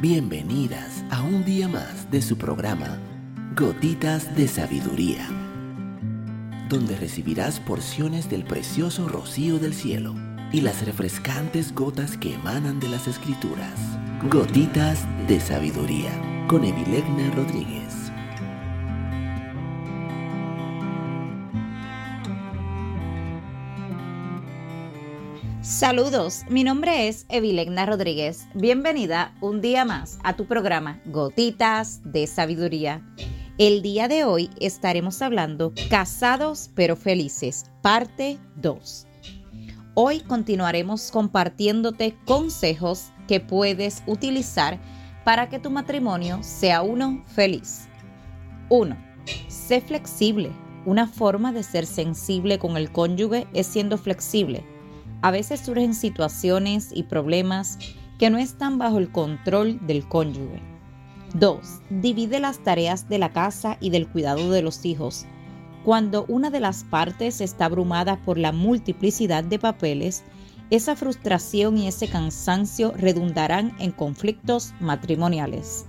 Bienvenidas a un día más de su programa Gotitas de Sabiduría, donde recibirás porciones del precioso rocío del cielo y las refrescantes gotas que emanan de las escrituras. Gotitas de Sabiduría con Evilegna Rodríguez. Saludos, mi nombre es Evilegna Rodríguez. Bienvenida un día más a tu programa Gotitas de Sabiduría. El día de hoy estaremos hablando Casados pero Felices, parte 2. Hoy continuaremos compartiéndote consejos que puedes utilizar para que tu matrimonio sea uno feliz. 1. Sé flexible. Una forma de ser sensible con el cónyuge es siendo flexible a veces surgen situaciones y problemas que no están bajo el control del cónyuge. 2. Divide las tareas de la casa y del cuidado de los hijos. Cuando una de las partes está abrumada por la multiplicidad de papeles, esa frustración y ese cansancio redundarán en conflictos matrimoniales.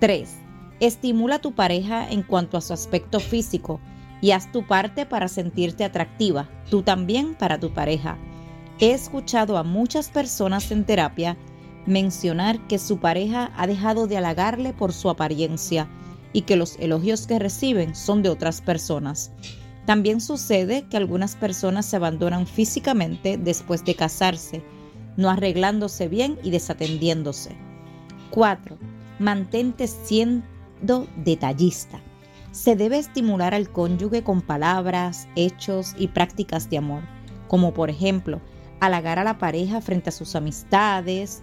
3. Estimula a tu pareja en cuanto a su aspecto físico y haz tu parte para sentirte atractiva, tú también para tu pareja. He escuchado a muchas personas en terapia mencionar que su pareja ha dejado de halagarle por su apariencia y que los elogios que reciben son de otras personas. También sucede que algunas personas se abandonan físicamente después de casarse, no arreglándose bien y desatendiéndose. 4. Mantente siendo detallista. Se debe estimular al cónyuge con palabras, hechos y prácticas de amor, como por ejemplo halagar a la pareja frente a sus amistades,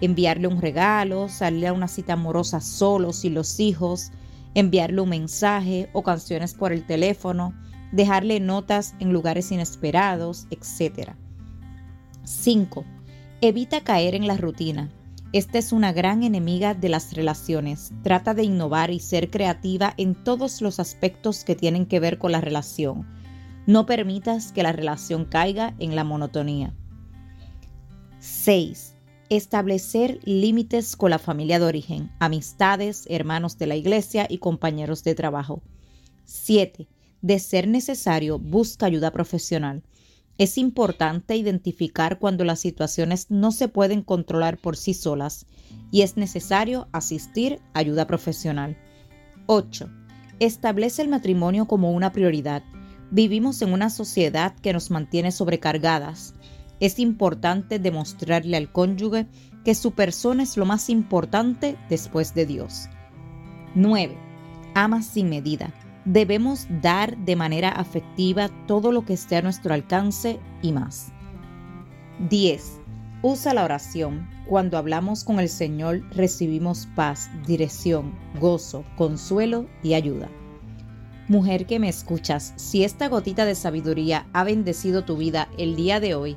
enviarle un regalo, salir a una cita amorosa solos y los hijos, enviarle un mensaje o canciones por el teléfono, dejarle notas en lugares inesperados, etc. 5. Evita caer en la rutina. Esta es una gran enemiga de las relaciones. Trata de innovar y ser creativa en todos los aspectos que tienen que ver con la relación. No permitas que la relación caiga en la monotonía. 6. Establecer límites con la familia de origen, amistades, hermanos de la iglesia y compañeros de trabajo. 7. De ser necesario, busca ayuda profesional. Es importante identificar cuando las situaciones no se pueden controlar por sí solas y es necesario asistir a ayuda profesional. 8. Establece el matrimonio como una prioridad. Vivimos en una sociedad que nos mantiene sobrecargadas es importante demostrarle al cónyuge que su persona es lo más importante después de Dios. 9. Ama sin medida. Debemos dar de manera afectiva todo lo que esté a nuestro alcance y más. 10. Usa la oración. Cuando hablamos con el Señor recibimos paz, dirección, gozo, consuelo y ayuda. Mujer que me escuchas, si esta gotita de sabiduría ha bendecido tu vida el día de hoy,